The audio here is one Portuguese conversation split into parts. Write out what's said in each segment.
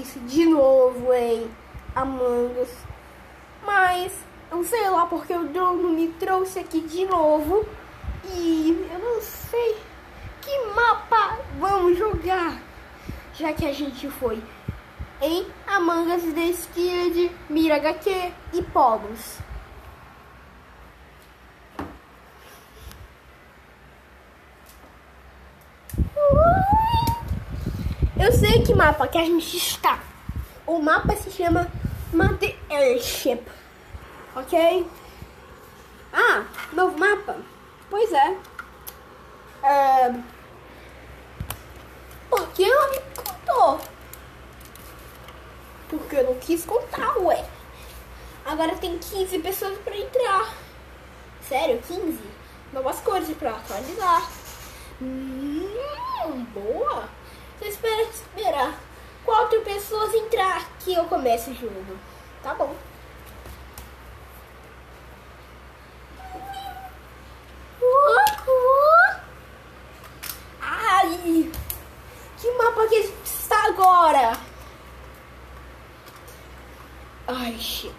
de novo em Among Us. Mas eu sei lá porque o dono me trouxe aqui de novo. E eu não sei que mapa vamos jogar. Já que a gente foi em Among Us The Skilled, Mira HQ e Pogos. Eu sei que mapa que a gente está. O mapa se chama Mother Airship. Ok? Ah, novo mapa? Pois é. é... Por que ela me contou? Porque eu não quis contar, ué. Agora tem 15 pessoas pra entrar. Sério, 15? Novas cores pra atualizar. Hum, boa. Você espera esperar quatro pessoas entrar que eu comece o jogo. Tá bom. Ai! Que mapa que está agora? Ai, shit.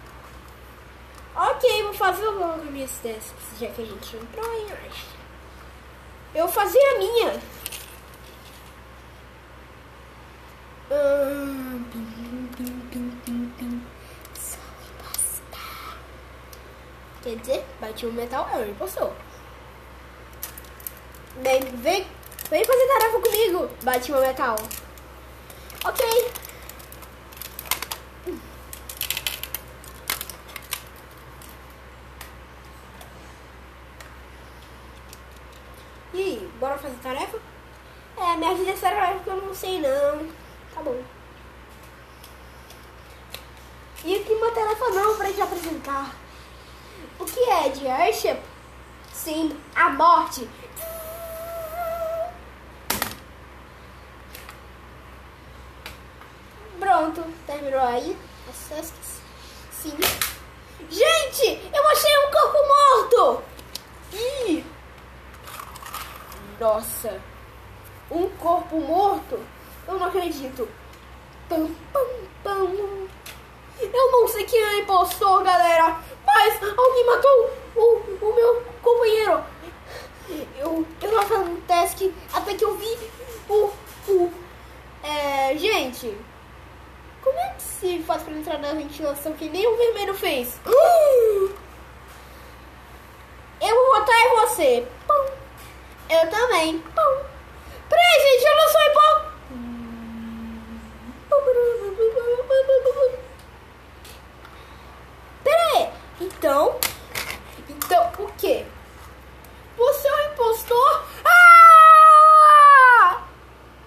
Ok, vou fazer logo minhas testes, já que a gente entrou em Eu vou fazer a minha. Quer dizer, bati um metal, é um impostor. Vem, vem, vem fazer tarefa comigo. Bate um metal. Ok. E aí, bora fazer tarefa? É, minha vida é tarefa que eu não sei não. Tá bom. E aqui uma tarefa não pra gente apresentar. O que é de Airship? Sim, a morte. Pronto, terminou aí. Sim. Gente, eu achei um corpo morto! Ih! Nossa! Um corpo morto? Eu não acredito. Pam, pam, pam. Eu não sei quem é impostor, galera, mas alguém matou o, o meu companheiro. Eu, eu tava fazendo task até que eu vi o. o é, gente, como é que se faz pra entrar na ventilação que nem o vermelho fez? Eu vou votar em você. Pum. Eu também. Pum. Peraí, gente, eu não sou impostor. Pera aí. Então, então o quê?